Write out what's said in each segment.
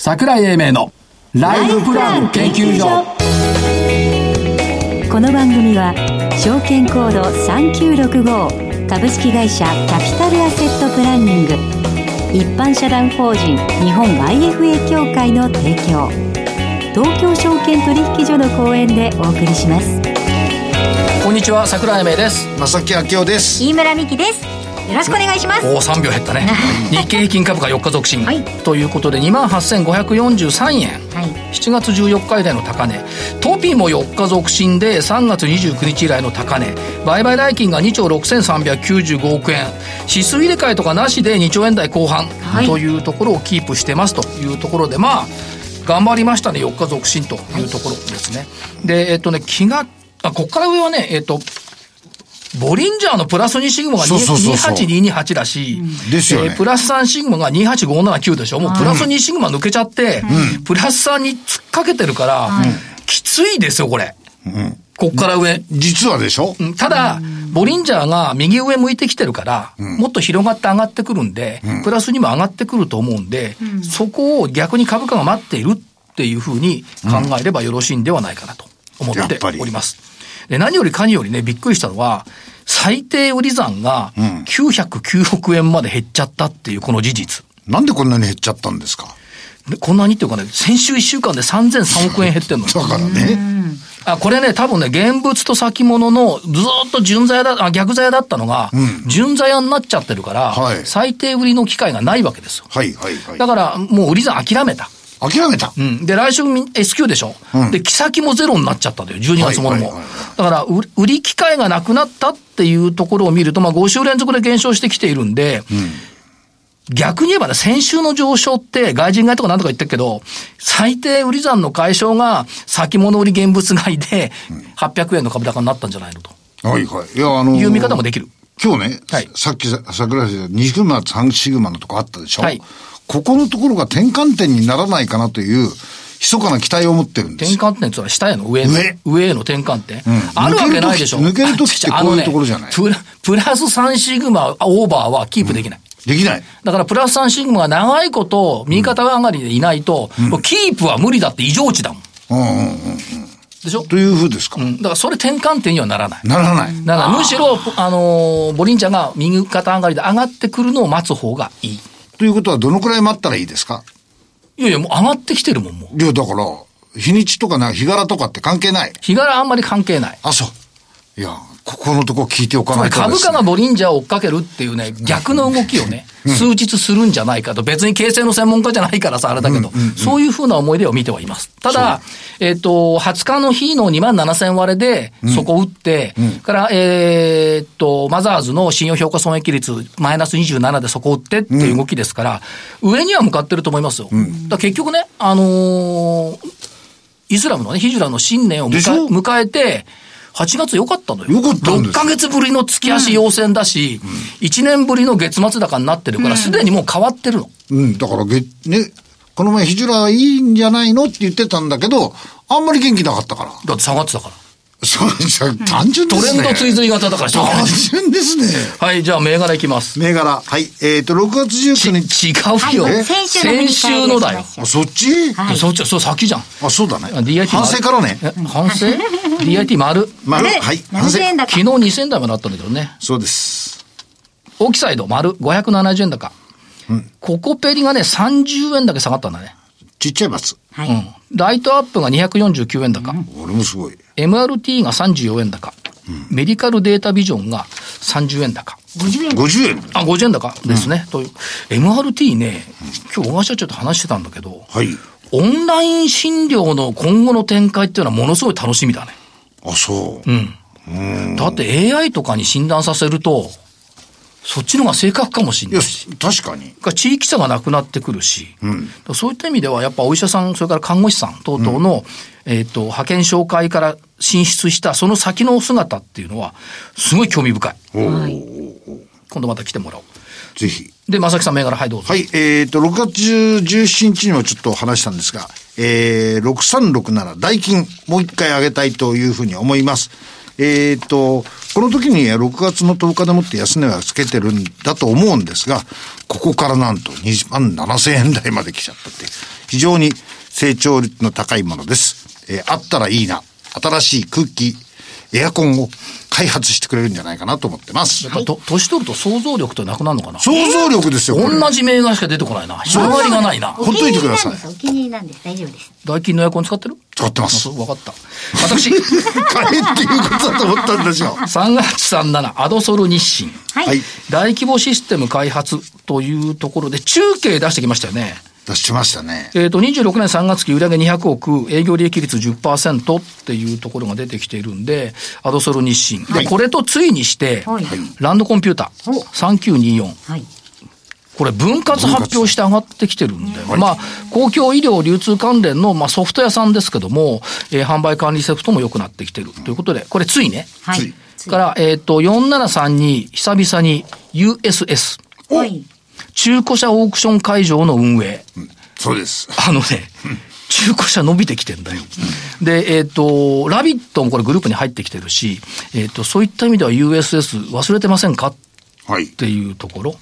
桜井英明のライフプラン研究所。この番組は証券コード3965株式会社キャピタルアセットプランニング。一般社団法人日本 IFA 協会の提供。東京証券取引所の講演でお送りします。こんにちは桜井英明です。正木明夫です。飯村美希ですよろしくお願いします。おお3秒減ったね。日経平均株価4日続伸、はい、ということで2万8543円、はい、7月14日以来の高値。トピも4日続伸で3月29日以来の高値。売買代金が2兆6395億円。指数入れ替えとかなしで2兆円台後半。というところをキープしてますというところで、まあ頑張りましたね。4日続伸というところですね、でえっとね気があここから上はねえっとボリンジャーのプラス2シグマが28228だし、ですよ、ね、えー、プラス3シグマが28579でしょ。もうプラス2シグマ抜けちゃって、うん、プラス3に突っかけてるから、うん、きついですよ、これ。うん、こっから上。実はでしょ？ただ、ボリンジャーが右上向いてきてるから、もっと広がって上がってくるんで、プラスにも上がってくると思うんで、そこを逆に株価が待っているっていうふうに考えればよろしいんではないかなと思っております。で、何よりかによりね、びっくりしたのは、最低売り算が909億円まで減っちゃったっていうこの事実。なんでこんなに減っちゃったんですか？こんなにっていうかね、先週1週間で3003億円減ってんの。だからね。あ、これね、多分ね、現物と先物のずっと純座屋だ、あ、逆座屋だったのが、うん、純座屋になっちゃってるから、はい、最低売りの機会がないわけですよ。はいはいはい。だから、もう売り算諦めた。諦めた。うん。で、来週 S q でしょ。うん、で、木先もゼロになっちゃったんだよ。12月ものも。だから、売り機会がなくなったっていうところを見ると、まあ、5週連続で減少してきているんで、うん逆に言えばね、先週の上昇って外人買いとかなんとか言ってるけど、最低売り算の解消が先物売り現物買いで、800円の株高になったんじゃないのと。はいはい。いや、あのー、いう見方もできる。今日ね、はい、さっき桜井さん、2シグマ、3シグマのとこあったでしょ？はい。ここのところが転換点にならないかなという、密かな期待を持ってるんです転換点ってのは下への上の上上への転換点、うん、あるわけないでしょ。抜けるときってこういうところじゃない、ね、プラプラス3シグマオーバーはキープできない。うん、できない。だからプラス3シグマが長いこと右肩上がりでいないと、うん、キープは無理だって異常値だもん。うんうんうんうんでしょ？というふうですか、うん、だからそれ転換点にはならない。ならない。だからむしろ、あのー、ボリンジャーが右肩上がりで上がってくるのを待つ方がいい。ということはどのくらい待ったらいいですか？いやいや、もう上がってきてるもん、もう。いや、だから、日にちとかな、日柄とかって関係ない。日柄あんまり関係ない。あ、そう。いや、ここのとこ聞いておかないと、ね、株価がボリンジャーを追っかけるっていうね、逆の動きをね、うん、数日するんじゃないかと。別に形成の専門家じゃないからさ、あれだけど、うん。うんうん、そういうふうな思い出を見てはいます。ただ、えっ、ー、と、20日の日の2万7000割れで、そこ打って、うん、から、えっ、ー、と、マザーズの信用評価損益率、マイナス27でそこ打ってっていう動きですから、上には向かってると思いますよ。だ結局ね、あのー、イスラムのね、ヒジュラの新年を迎えて、8月良かったのよ。よかったんです ?6 ヶ月ぶりの月足要請だし、うん、1年ぶりの月末高になってるから、すでにもう変わってるの。うん、だから月、ね、この前ヒジュラいいんじゃないのって言ってたんだけど、あんまり元気なかったから。だって下がってたから。そう、単純ですね。トレンド追随型だから単純ですね。はい、じゃあ銘柄いきます。銘柄。はい。えっ、ー、と、6月19日。違うよ。先週の先週のだよ。あ、そっち、はい、そっち、そう、先じゃん。あ、そうだね。DIT 反省からね。反省 ?DIT 丸。丸。はい。反省。昨日2000台まであったんだけどね。そうです。大きサイド丸570円高。うん。ココペリがね、30円だけ下がったんだね。ちっちゃいバツ。はい。うん。ライトアップが249円高。俺もすごい。MRT が34円高。うん、メディカルデータビジョンが30円高。50円 ?50 円あ、50円高ですね。うん、という。MRT ね、今日小川社長と話してたんだけど、はい。オンライン診療の今後の展開っていうのはものすごい楽しみだね。あ、そう。うん。うんだって AI とかに診断させると、そっちの方が正確かもしれないし。確かに。地域差がなくなってくるし、うん、そういった意味では、やっぱお医者さん、それから看護師さん等々の、うん、えっ、と、派遣紹介から進出したその先の姿っていうのは、すごい興味深い。今度また来てもらおう。ぜひ。で、正木さん銘柄、はい、どうぞ。はい、えっ、ー、と、6月17日にもちょっと話したんですが、えー、6367、代金、もう一回上げたいというふうに思います。えっ、ー、と、この時に6月の10日でもって安値はつけてるんだと思うんですが、ここからなんと2万7千円台まで来ちゃったって。非常に成長率の高いものです。えー、あったらいいな。新しい空気、エアコンを開発してくれるんじゃないかなと思ってます。やっぱと、年取ると想像力ってなくなるのかな？想像力ですよ。同じ銘柄しか出てこないな。広がりがないな。ほっといてください。お気に入りなんです。大丈夫です。ダイキンのエアコン使ってる？使ってます。わかった。私。買えっていうことだと思ったんですよ。3月37、アドソル日清。はい。大規模システム開発というところで中継出してきましたよね。出しましたね。えっ、と、26年3月期売上200億、営業利益率10%っていうところが出てきているんで、アドソル日清。はい、で、これとついにして、はい、ランドコンピューター、3924。はいこれ分割発表して上がってきてるんで、まあ、公共医療流通関連の、まあ、ソフト屋さんですけども、えー、販売管理ソフトも良くなってきてるということで、これついね。はい。から、えっ、ー、と、4732、久々に USS。はい。中古車オークション会場の運営。うん、そうです。あのね、中古車伸びてきてんだよ。で、えっ、ー、と、ラビットもこれグループに入ってきてるし、えっ、ー、と、そういった意味では USS 忘れてませんか？はい。っていうところ。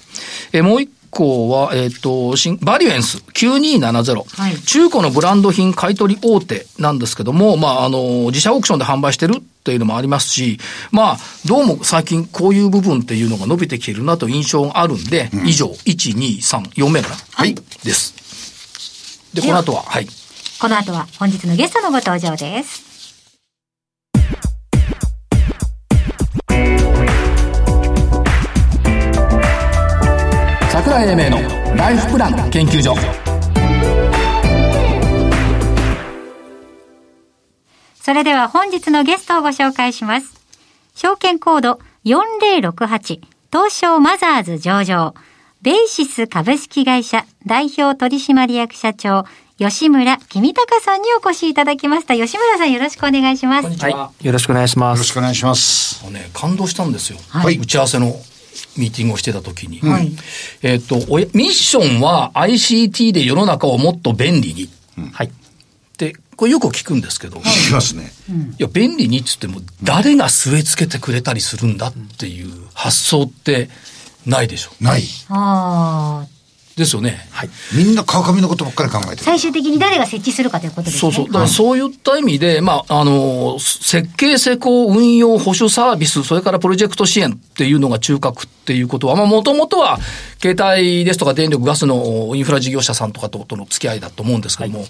えー、もう一個は、えっ、ー、と、バリュエンス9270、はい。中古のブランド品買取大手なんですけども、まあ、あの、自社オークションで販売してるっていうのもありますし、まあ、どうも最近こういう部分っていうのが伸びてきているなという印象があるんで、うん、以上、1、2、3、4名かなはい。です。で、この後は、はい。この後は本日のゲストのご登場です。桜井英明のライフプラン研究所。それでは本日のゲストをご紹介します。証券コード4068東証マザーズ上場ベーシス株式会社代表取締役社長吉村君高さんにお越しいただきました。吉村さんよろしくお願いします。はい。よろしくお願いします。よろしくお願いします。ね、感動したんですよ。はい。打ち合わせのミーティングをしてた時に。はい。えっ、と、ミッションは ICT で世の中をもっと便利に。うん、はい。で、これよく聞くんですけど。聞きますね。いや、便利にっつっても、誰が据え付けてくれたりするんだっていう発想ってないでしょ。ない。ああ。ですよね。はい。みんな川上のことばっかり考えてる。最終的に誰が設置するかということですね。そうそう。だからそういった意味で、まあ、あの、設計施工、運用、保守サービス、それからプロジェクト支援っていうのが中核っていうことは、まあ、もともとは、携帯ですとか電力、ガスのインフラ事業者さんとかとの付き合いだと思うんですけども、はい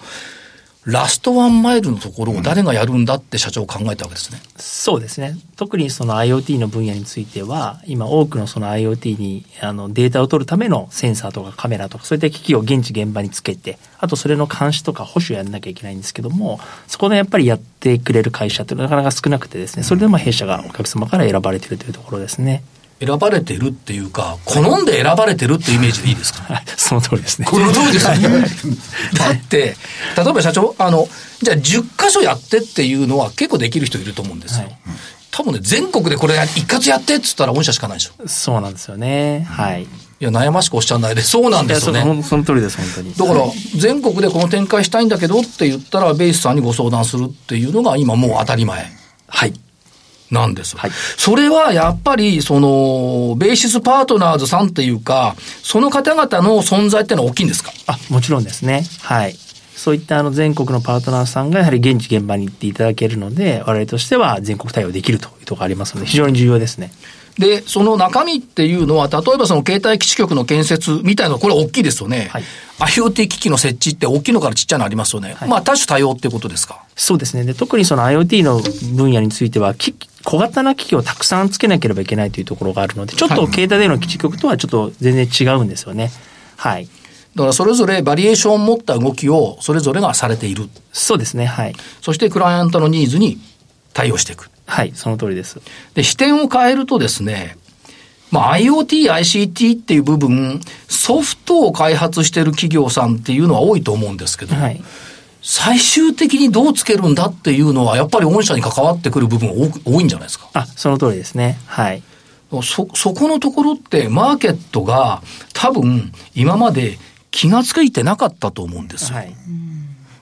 ラストワンマイルのところを誰がやるんだって社長考えたわけですね。そうですね。特にその IoT の分野については、今多くのその IoT にあのデータを取るためのセンサーとかカメラとか、そういった機器を現地現場につけて、あとそれの監視とか保守やんなきゃいけないんですけども、そこでやっぱりやってくれる会社ってなかなか少なくてですね、それでも弊社がお客様から選ばれているというところですね。選ばれてるっていうか、好んで選ばれてるっていうイメージでいいですか、その通りですね。この通りですね。だって、例えば社長、あの、じゃあ10箇所やってっていうのは結構できる人いると思うんですよ。はい、多分ね、全国でこれ一括やってっつったら御社しかないでしょ。そうなんですよね。はい。いや、悩ましくおっしゃらないで、そうなんですよね。その通りです、本当に。だから、全国でこの展開したいんだけどって言ったら、ベースさんにご相談するっていうのが今もう当たり前。はい。なんです。はい、それはやっぱり、その、ベーシスパートナーズさんっていうか、その方々の存在ってのは大きいんですか？あ、もちろんですね。はい。そういったあの全国のパートナーさんがやはり現地現場に行っていただけるので、我々としては全国対応できるというところがありますので、非常に重要ですね。で、その中身っていうのは、例えばその携帯基地局の建設みたいな、これ大きいですよね。はい、IoT 機器の設置って大きいのからちっちゃいのありますよね。はい、まあ多種多様ってことですか？そうですね。で、特にその IoT の分野については、小型な機器をたくさんつけなければいけないというところがあるので、ちょっと携帯での基地局とはちょっと全然違うんですよね。はい。だからそれぞれバリエーションを持った動きをそれぞれがされている。そうですね。はい。そしてクライアントのニーズに対応していく。はい、その通りです。で、視点を変えるとですね、まあ、IoT、ICT っていう部分、ソフトを開発している企業さんっていうのは多いと思うんですけど、はい、最終的にどうつけるんだっていうのは、やっぱり御社に関わってくる部分多いんじゃないですか。あ、その通りですね。はい。そ、そこのところってマーケットが多分今まで気がついてなかったと思うんですよ。はい、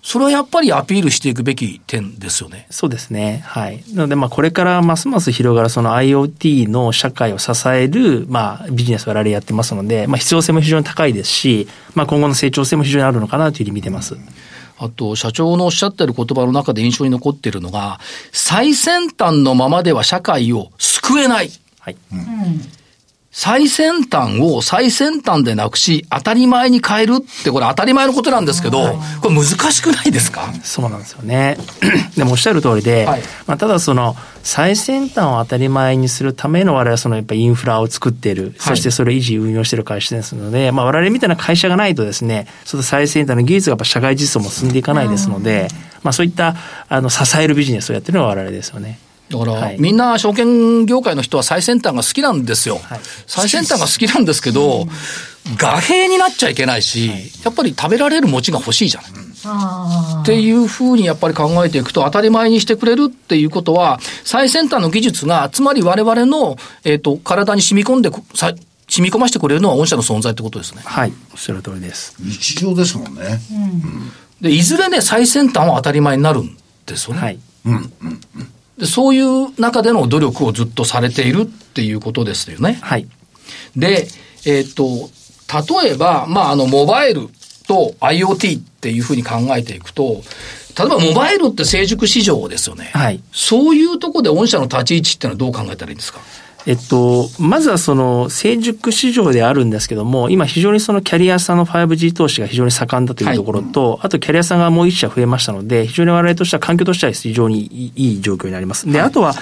それはやっぱりアピールしていくべき点ですよね。そうですね。はい。なので、まあ、これからますます広がるその IoT の社会を支える、まあ、ビジネスを我々やってますので、まあ、必要性も非常に高いですし、まあ、今後の成長性も非常にあるのかなというふうに見てます。あと、社長のおっしゃってる言葉の中で印象に残っているのが、最先端のままでは社会を救えない。はい。うん最先端を最先端でなくし、当たり前に変えるって、これ当たり前のことなんですけど、はい、これ難しくないですか？そうなんですよね。でもおっしゃる通りで、はい、まあ、ただその、最先端を当たり前にするための我々はそのやっぱインフラを作ってい。る、そしてそれを維持運用している会社ですので、まあ我々みたいな会社がないとですね、その最先端の技術がやっぱ社会実装も進んでいかないですので、まあそういったあの支えるビジネスをやってるのが我々ですよね。だから、はい、みんな証券業界の人は最先端が好きなんですよ。はい、最先端が好きなんですけど、画兵になっちゃいけないし、やっぱり食べられる餅が欲しいじゃない。っていうふうにやっぱり考えていくと当たり前にしてくれるっていうことは、最先端の技術が、つまり我々の、えっ、ー、と、体に染み込んで、さ染み込ませてくれるのは御社の存在ってことですね。はい。おっしゃる通りです。日常ですもんね。うん、で、いずれね、最先端は当たり前になるんですよね。はい。うん。うん。うんで、そういう中での努力をずっとされているっていうことですよね。はい。で、えっ、と、例えば、まあ、あの、モバイルと IoT っていうふうに考えていくと、例えばモバイルって成熟市場ですよね。はい。そういうところで御社の立ち位置っていうのはどう考えたらいいんですか？えっと、まずはその成熟市場であるんですけども、今非常にそのキャリアさんの 5G 投資が非常に盛んだというところと、はい、あとキャリアさんがもう一社増えましたので、非常に我々としては環境としては非常にいい状況になります。で、あとは、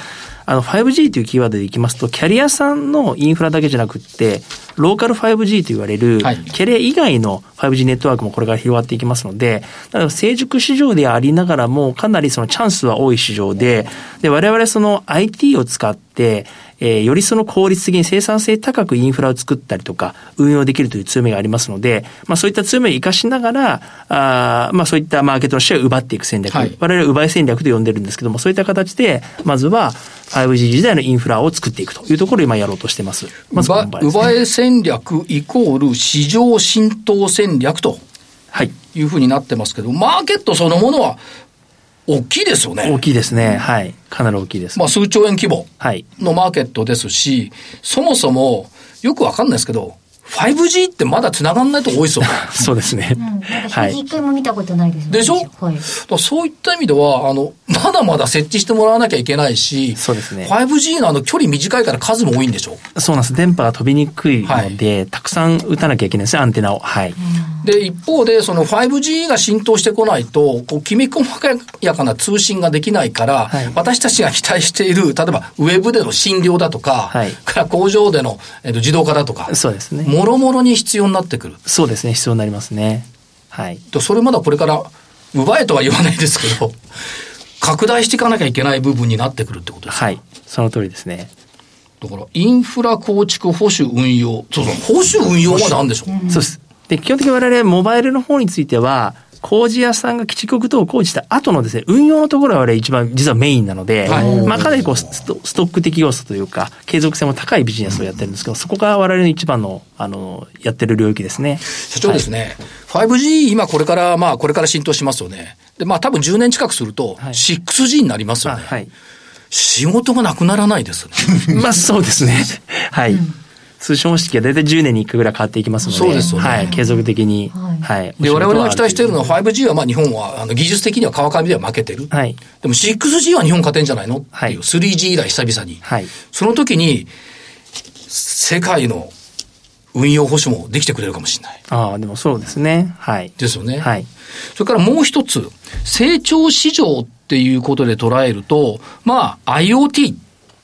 あの 5G というキーワードでいきますと、キャリアさんのインフラだけじゃなくて、ローカル 5G と言われる、キャリア以外の 5G ネットワークもこれから広がっていきますので、だから成熟市場でありながらも、かなりそのチャンスは多い市場で、で、我々その IT を使って、えー、よりその効率的に生産性高くインフラを作ったりとか、運用できるという強みがありますので、まあそういった強みを生かしながら、あまあそういったマーケットのシェアを奪っていく戦略、はい、我々は奪い戦略と呼んでるんですけども、そういった形で、まずは 5G 時代のインフラを作っていくというところを今やろうとしてます。まず、ね、奪い戦略イコール市場浸透戦略と。はい。いうふうになってますけど、マーケットそのものは大きいですよね。大きいですね。はい。かなり大きいです。まあ、数兆円規模のマーケットですし、はい、そもそも、よくわかんないですけど、5G ってまだ繋がんないと多いですよ。そうですね。はい。一回も見たことないです、ね、でしょ？はい。そういった意味では、あの、まだまだ設置してもらわなきゃいけないし、そうですね。5G のあの距離短いから数も多いんでしょ？そうなんです。電波が飛びにくいので、はい、たくさん打たなきゃいけないですね、アンテナを。はい。で、一方で、その 5G が浸透してこないと、こう、きめ細やかな通信ができないから、はい、私たちが期待している、例えば、ウェブでの診療だとか、はい、から工場での、えっと、自動化だとか、そうですね。もろもろに必要になってくる。そうですね、必要になりますね。はい。と、それまだこれから、奪えとは言わないですけど、拡大していかなきゃいけない部分になってくるってことですか？はい。その通りですね。だから、インフラ構築、保守、運用。そうそう、保守、運用は何でしょう、そうです。で、基本的に我々モバイルの方については、工事屋さんが基地局等を工事した後のですね、運用のところが我々一番実はメインなので、はい、まあかなりこうストストック的要素というか、継続性も高いビジネスをやってるんですけど、そこが我々の一番の、あの、やってる領域ですね。社長ですね、はい、5G 今これから、まあこれから浸透しますよね。で、まあ多分10年近くすると、6G になりますよね。はい、仕事がなくならないですね。まあそうですね。はい。通信方式は大体10年に1回ぐらい変わっていきますので、そうですよね。はい、継続的に。はい。で、我々が期待しているのは 5G はまあ日本はあの技術的には川上では負けてる。はい。でも 6G は日本勝てんじゃないの？っていう、3G 以来久々に。はい。その時に、世界の運用保守もできてくれるかもしれない。ああ、でもそうですね。はい。ですよね。はい。それからもう一つ、成長市場っていうことで捉えると、まあ IoT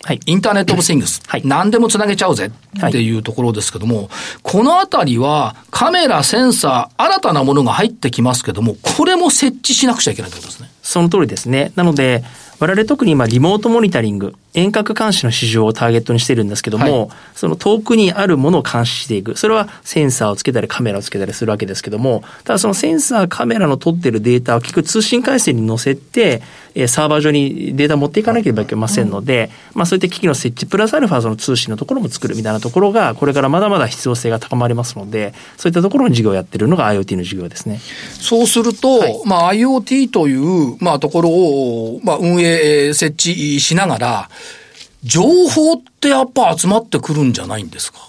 はい、インターネット・オブ・シングス、はい、何でもつなげちゃうぜ。っていうところですけども、はい、このあたりはカメラ、センサー、新たなものが入ってきますけども、これも設置しなくちゃいけないということですね。その通りですね。なので、我々特に今リモートモニタリング、遠隔監視の市場をターゲットにしてるんですけども、はい、その遠くにあるものを監視していく。それはセンサーをつけたりカメラをつけたりするわけですけども、ただそのセンサー、カメラの撮ってるデータを結局通信回線に乗せて、えサーバー上にデータ持っていかなければいけませんので、まあそういった機器の設置プラスアルファその通信のところも作るみたいなところが、これからまだまだ必要性が高まりますので、そういったところの事業をやってるのが IoT の事業ですね。そうすると、はい、まあ IoT という、まあところを、まあ運営、設置しながら、情報ってやっぱ集まってくるんじゃないんですか？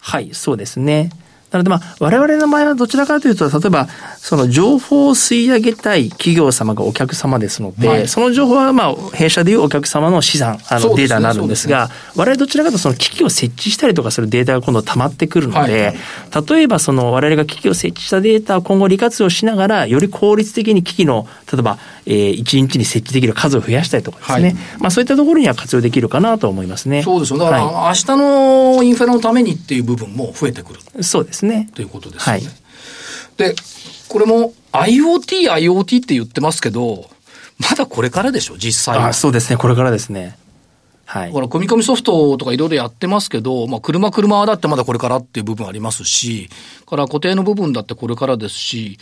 はい、そうですね。なのでまあ、我々の場合はどちらかというと、例えば、その情報を吸い上げたい企業様がお客様ですので、はい、その情報はまあ、弊社でいうお客様の資産、あのデータになるんですが、すねすね、我々どちらかというとその機器を設置したりとかするデータが今度溜まってくるので、はい、例えばその我々が機器を設置したデータを今後利活用しながら、より効率的に機器の、例えば、えー、1日に設置できる数を増やしたりとかですね、はい、まあそういったところには活用できるかなと思いますね。そうですよ。だから、はい、明日のインフラのためにっていう部分も増えてくる。そうですね。ということですよね。はい、で、これも IoT、IoT って言ってますけど、まだこれからでしょ、実際は。そうですね、これからですね。はい。だから、組み込みソフトとかいろいろやってますけど、まあ、車、車だってまだこれからっていう部分ありますし、から固定の部分だってこれからですし、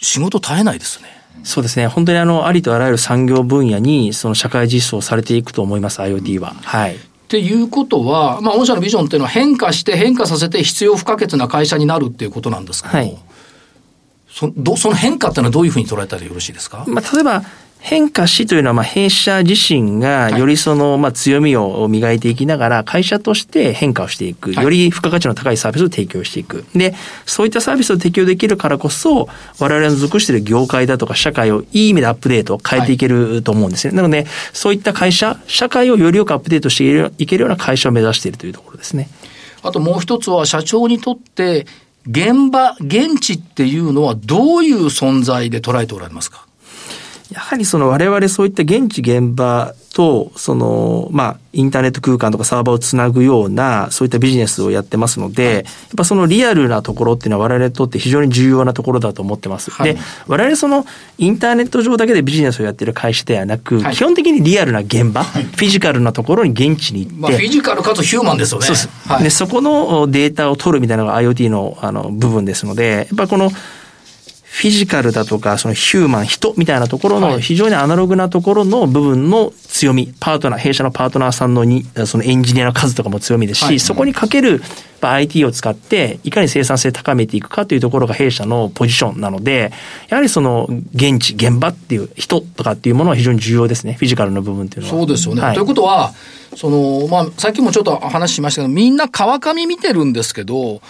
仕事絶えないですね。そうですね。本当にあの、ありとあらゆる産業分野に、その社会実装されていくと思います、IoT は。はい。っていうことは、まあ、御社のビジョンっていうのは変化して変化させて必要不可欠な会社になるっていうことなんですけど、はい、そどその変化っていうのはどういうふうに捉えたらよろしいですか、まあ、例えば、変化しというのは、まあ、弊社自身がよりその、まあ、強みを磨いていきながら、会社として変化をしていく。より付加価値の高いサービスを提供していく。で、そういったサービスを提供できるからこそ、我々の属している業界だとか社会をいい意味でアップデート、変えていけると思うんですね。なので、そういった会社、社会をよりよくアップデートしていけるような会社を目指しているというところですね。あともう一つは、社長にとって、現場、現地っていうのはどういう存在で捉えておられますか？やはりその我々そういった現地現場と、その、まあ、インターネット空間とかサーバーをつなぐような、そういったビジネスをやってますので、はい、やっぱそのリアルなところっていうのは我々にとって非常に重要なところだと思ってます。はい、で、我々そのインターネット上だけでビジネスをやってる会社ではなく、はい、基本的にリアルな現場、フィジカルなところに現地に行って、まあ、フィジカルかつヒューマンですよね。そうです。で、そこのデータを取るみたいなのが IoT のあの部分ですので、やっぱこの、フィジカルだとか、そのヒューマン、人みたいなところの非常にアナログなところの部分の強み、パートナー、弊社のパートナーさんのに、そのエンジニアの数とかも強みですし、はい、そこにかける IT を使って、いかに生産性高めていくかというところが弊社のポジションなので、やはりその現地、現場っていう人とかっていうものは非常に重要ですね。フィジカルの部分っていうのは。そうですよね。はい、ということは、その、まあ、さっきもちょっと話しましたけど、みんな川上見てるんですけど、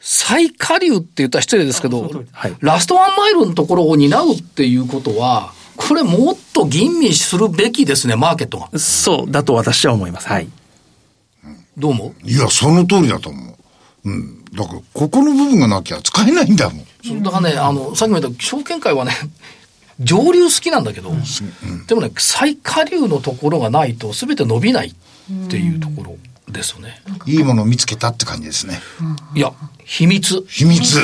最下流って言ったら失礼ですけど、はい、ラストワンマイルのところを担うっていうことは、これもっと吟味するべきですね、マーケットが。そうだと私は思います。はい。どう思う？いや、その通りだと思う。うん。だから、ここの部分がなきゃ使えないんだもん。そうだからね、あの、さっきも言った証券会はね、上流好きなんだけど、うん、でもね、最下流のところがないと全て伸びないっていうところ。ですよね。いいものを見つけたって感じですね。いや、秘密。秘密。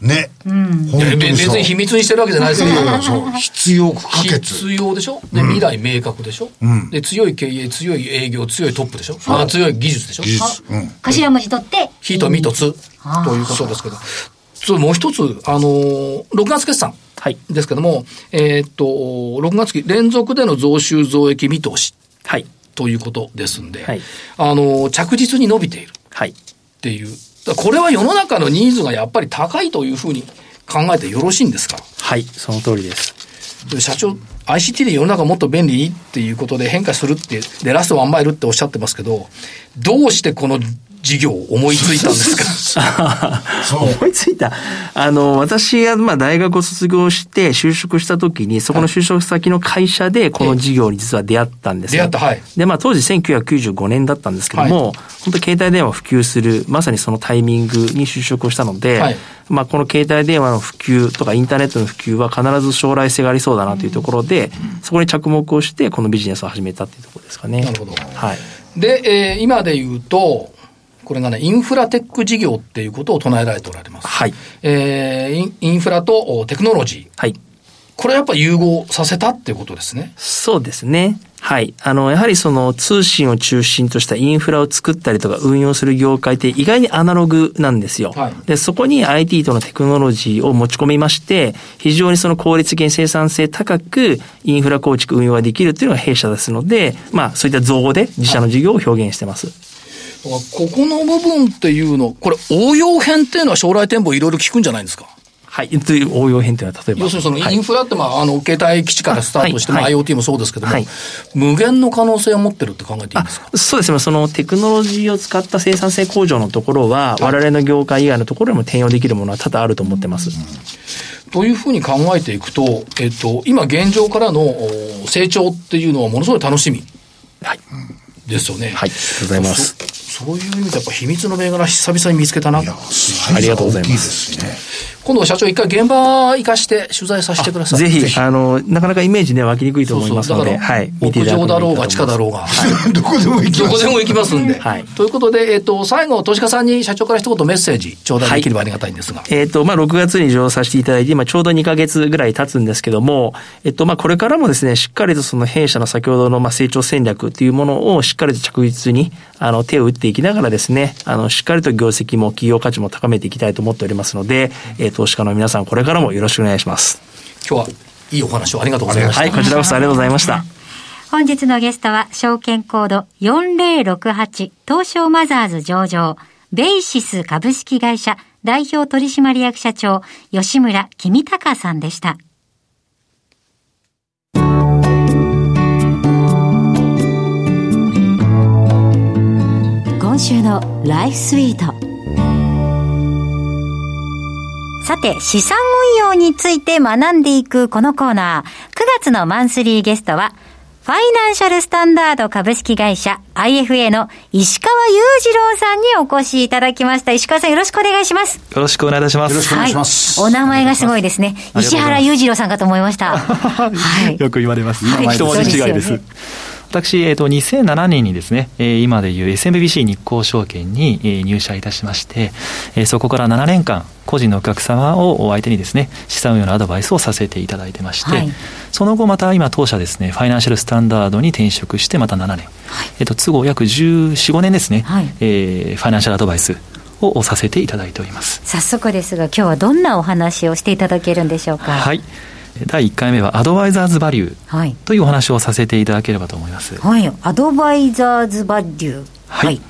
ね。うん、別に秘密にしてるわけじゃないですよ。そう。必要不可欠。必要でしょ？で、未来明確でしょ？うん、で、強い経営、強い営業、強いトップでしょ？あ強い技術でしょ？技術。うん。頭文字取って。火と身とつ。ということですけど。そうもう一つ、あのー、6月決算。はい。ですけども、えー、っと、6月期連続での増収増益見通し。はい。ということですんで、はい、あの、着実に伸びている。はい。っていう。これは世の中のニーズがやっぱり高いというふうに考えてよろしいんですか？はい、その通りです。社長、ICT で世の中もっと便利？にっていうことで変化するって、で、ラストワンマイルっておっしゃってますけど、どうしてこの事業を思いついたんですか？思いついた。あの、私が、まあ、大学を卒業して就職した時に、そこの就職先の会社でこの事業に実は出会ったんですよ。出会った、はい。で、まあ、当時1995年だったんですけども、はい、本当携帯電話普及する、まさにそのタイミングに就職をしたので、はい、まあ、この携帯電話の普及とかインターネットの普及は必ず将来性がありそうだなというところで、そこに着目をして、このビジネスを始めたっていうところですかね。なるほど。はい。で、えー、今で言うと、これがね、インフラテック事業っていうことを唱えられておられます。はい。えー、インフラとテクノロジー。はい。これやっぱ融合させたっていうことですね。そうですね。はい。あの、やはりその通信を中心としたインフラを作ったりとか運用する業界って意外にアナログなんですよ。はい、で、そこに IT とのテクノロジーを持ち込みまして、非常にその効率的に生産性高くインフラ構築運用ができるっていうのが弊社ですので、まあそういった造語で自社の事業を表現してます。ここの部分っていうの、これ応用編っていうのは将来展望いろいろ聞くんじゃないですか？はい。という応用編というのは、例えば。要するにそのインフラって、まあ、あの、携帯基地からスタートして、まあ、IoT もそうですけども、無限の可能性を持ってるって考えていいんですか？そうですね。そのテクノロジーを使った生産性向上のところは、我々の業界以外のところでも転用できるものは多々あると思ってます。というふうに考えていくと、えっと、今現状からの成長っていうのはものすごい楽しみ。はい。ですよね。はい。ありがとうございます。そういう意味でやっぱ秘密の銘柄久々に見つけたな。ありがとうございます。今度社長一回現場行かして取材させてください。ぜひ、あの、なかなかイメージね、湧きにくいと思いますので、はい。屋上だろうが地下だろうが、どこでも行きます。どこでも行きますんで。はい。ということで、えっ、と、最後、投資家さんに社長から一言メッセージ頂戴できればありがたいんですが。えっ、と、まあ、6月に上させていただいて、今ちょうど2か月ぐらい経つんですけども、えっ、と、まあ、これからもですね、しっかりとその弊社の先ほどの、まあ、成長戦略っていうものをしっかりと着実に、あの、手を打っていきながらですね、あの、しっかりと業績も企業価値も高めていきたいと思っておりますので、えー、投資家の皆さん、これからもよろしくお願いします。今日はいいお話をありがとうございました。はい、こちらこそありがとうございました。本日のゲストは、証券コード4068東証マザーズ上場、ベイシス株式会社代表取締役社長、吉村君隆さんでした。今週のライフスイート。さて、資産運用について学んでいくこのコーナー。9月のマンスリーゲストは、ファイナンシャルスタンダード株式会社 IFA の石川裕次郎さんにお越しいただきました。石川さんよろしくお願いします。よろしくお願いいたします。よろしくお願いします。はい、お名前がすごいですね。石原裕次郎さんかと思いました。はい。よく言われます。はい、一文字違いです。私、えっ、ー、と、2007年にですね、えー、今でいう SMBC 日興証券に、えー、入社いたしまして、えー、そこから7年間、個人のお客様を相手にですね、資産運用のアドバイスをさせていただいてまして、はい、その後また今当社ですね、ファイナンシャルスタンダードに転職してまた7年、はい、えっ、と、都合約14、5年ですね、はい、えー、ファイナンシャルアドバイスをさせていただいております。早速ですが、今日はどんなお話をしていただけるんでしょうか？はい。第1回目はアドバイザーズバリューというお話をさせていただければと思います。はい、アドバイザーズバリュー。はい。はい、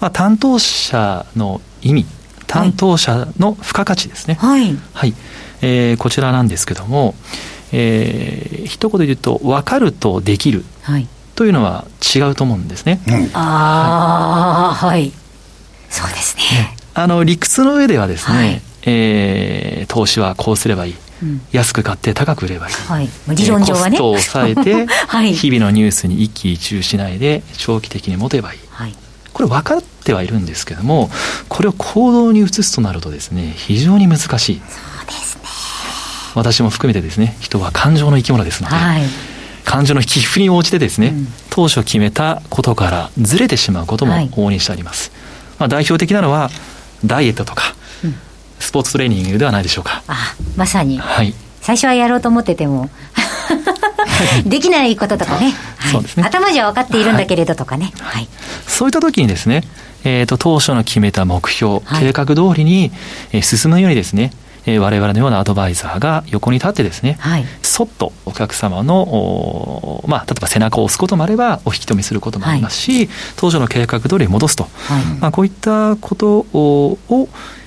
まあ、担当者の意味、担当者の付加価値ですね。はい。はい。えー、こちらなんですけども、えー、一言で言うと、分かるとできるというのは違うと思うんですね。うん、ああ、はい。そうですね。あの、理屈の上ではですね、はい、えー、投資はこうすればいい。安く買って高く売ればいい、はい、理論上はね、コストを抑えて、はい、日々のニュースに一喜一憂しないで長期的に持てばいい、はい、これ分かってはいるんですけどもこれを行動に移すとなるとですね非常に難しい。そうですね。私も含めてですね人は感情の生き物ですので、はい、感情の起伏に応じてですね、うん、当初決めたことからずれてしまうことも往々にしてあります、まあ、代表的なのはダイエットとかスポーツトレーニングではないでしょうか。あまさに。はい。最初はやろうと思ってても できないこととかね、はい、そうですね。頭じゃ分かっているんだけれどとかね、はい、はい、そういった時にですね、えーと、当初の決めた目標、計画通りに、えー、進むようにですねえー、我々のようなアドバイザーが横に立ってですね、はい、そっとお客様の、まあ、例えば背中を押すこともあれば、お引き止めすることもありますし、はい、当初の計画通りに戻すと、はい、まあ、こういったことを、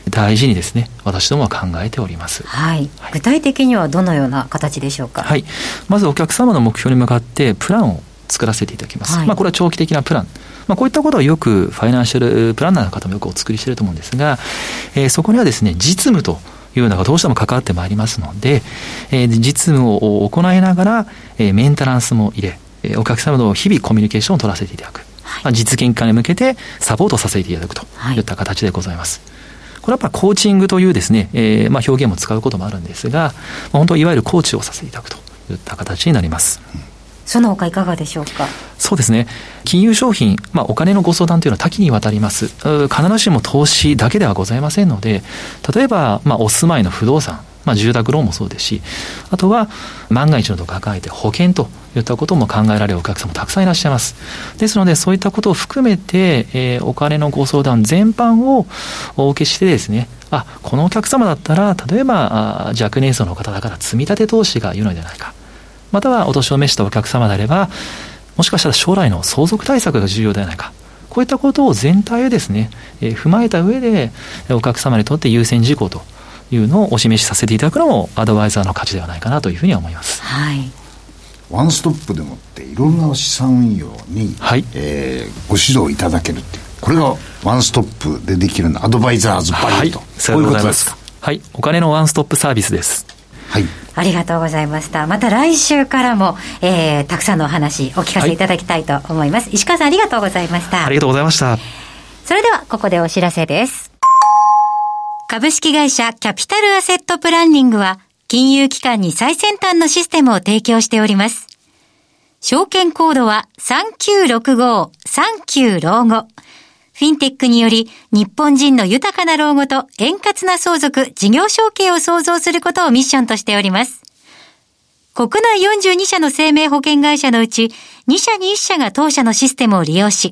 大事にですね私どもは考えております、はい、はい、具体的にはどのような形でしょうか？はい。まずお客様の目標に向かってプランを作らせていただきます、はい、まあ、これは長期的なプラン。まあ、こういったことはよくファイナンシャルプランナーの方もよくお作りしていると思うんですが、えー、そこにはですね実務というのがどうしても関わってまいりますので、えー、実務を行いながら、えー、メンテナンスも入れ、えー、お客様と日々コミュニケーションを取らせていただく、はい、まあ、実現化に向けてサポートさせていただくとい。った形でございます。はいこれはやっぱコーチングというですね、えー、まあ表現も使うこともあるんですが、まあ、本当いわゆるコーチをさせていただくといった形になります。その他いかがでしょうか？そうですね。金融商品、まあ、お金のご相談というのは多岐にわたります。必ずしも投資だけではございませんので、例えば、まあ、お住まいの不動産、まあ、住宅ローンもそうですし、あとは万が一のと考えて保険といったことも考えられるお客様もたくさんいらっしゃいます。ですので、そういったことを含めて、えー、お金のご相談全般をお受けしてですね、あ、このお客様だったら、例えば、若年層の方だから積み立て投資がいいのではないか。またはお年を召したお客様であれば、もしかしたら将来の相続対策が重要ではないか。こういったことを全体をですね、えー、踏まえた上で、お客様にとって優先事項というのをお示しさせていただくのも、アドバイザーの価値ではないかなというふうに思います。はい。ワンストップでもっていろんな資産運用に、はいえー、ご指導いただけるっていうこれがワンストップでできるのアドバイザーズバリューと、はい、そういうことですかはいお金のワンストップサービスですはいありがとうございました。また来週からも、えー、たくさんのお話お聞かせいただきたいと思います。はい、石川さんありがとうございました。ありがとうございました。それではここでお知らせです。株式会社キャピタルアセットプランニングは金融機関に最先端のシステムを提供しております。証券コードは3965、39老後。フィンテックにより日本人の豊かな老後と円滑な相続、事業承継を創造することをミッションとしております。国内42社の生命保険会社のうち2社に1社が当社のシステムを利用し、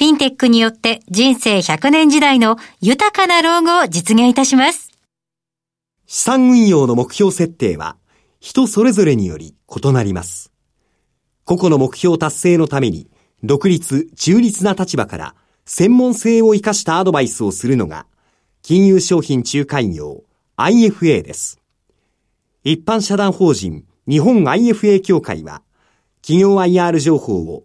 フィンテックによって人生100年時代の豊かな老後を実現いたします。資産運用の目標設定は、人それぞれにより異なります。個々の目標達成のために、独立、中立な立場から専門性を生かしたアドバイスをするのが、金融商品仲介業 IFA です。一般社団法人日本 IFA 協会は、企業 IR 情報を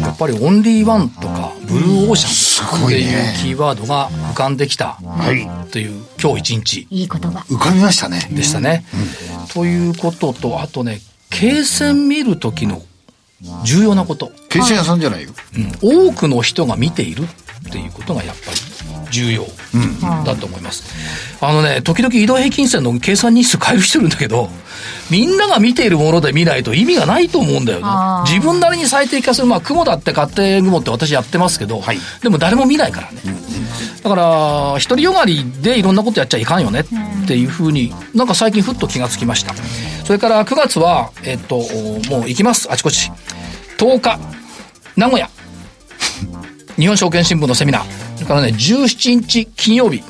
やっぱりオンリーワンとかブルーオーシャンっていうキーワードが浮かんできたという今日一日。いい言葉。浮かびましたね。でしたね。うん、ということと、あとね、経線見る時の重要なこと。経線屋さんじゃないよ、うん。多くの人が見ているっていうことがやっぱり重要だと思います。あのね、時々移動平均線の計算日数変える人いるんだけど、みんなが見ているもので見ないと意味がないと思うんだよね。自分なりに最適化する、まあ、雲だって勝手雲って私やってますけど、はい、でも誰も見ないからね。だから、独りよがりでいろんなことやっちゃいかんよねっていうふうに、なんか最近ふっと気がつきました。それから9月は、えっと、もう行きます、あちこち。10日、名古屋。日本証券新聞のセミナー。それからね、17日金曜日、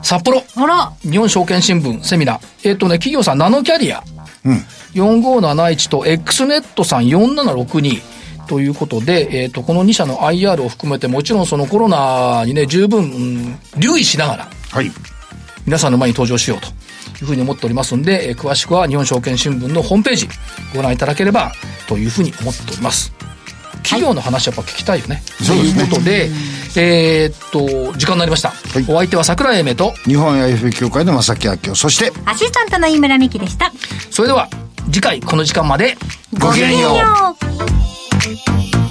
札幌。あら。日本証券新聞セミナー。えっ、ー、とね、企業さん、ナノキャリア。うん。4571と X ネットさん4762。ということで、えっ、ー、と、この2社の IR を含めて、もちろんそのコロナにね、十分、うん、留意しながら、はい。皆さんの前に登場しようというふうに思っておりますんで、えー、詳しくは日本証券新聞のホームページご覧いただければというふうに思っております。企業の話やっぱ聞きたいよね。と、はい、いうことで、えー、っと、時間になりました。はい、お相手は桜井英明と、日本 IF 協会の正木明夫、そして、アシスタントの井村美希でした。それでは、次回この時間まで、ごきげんよう。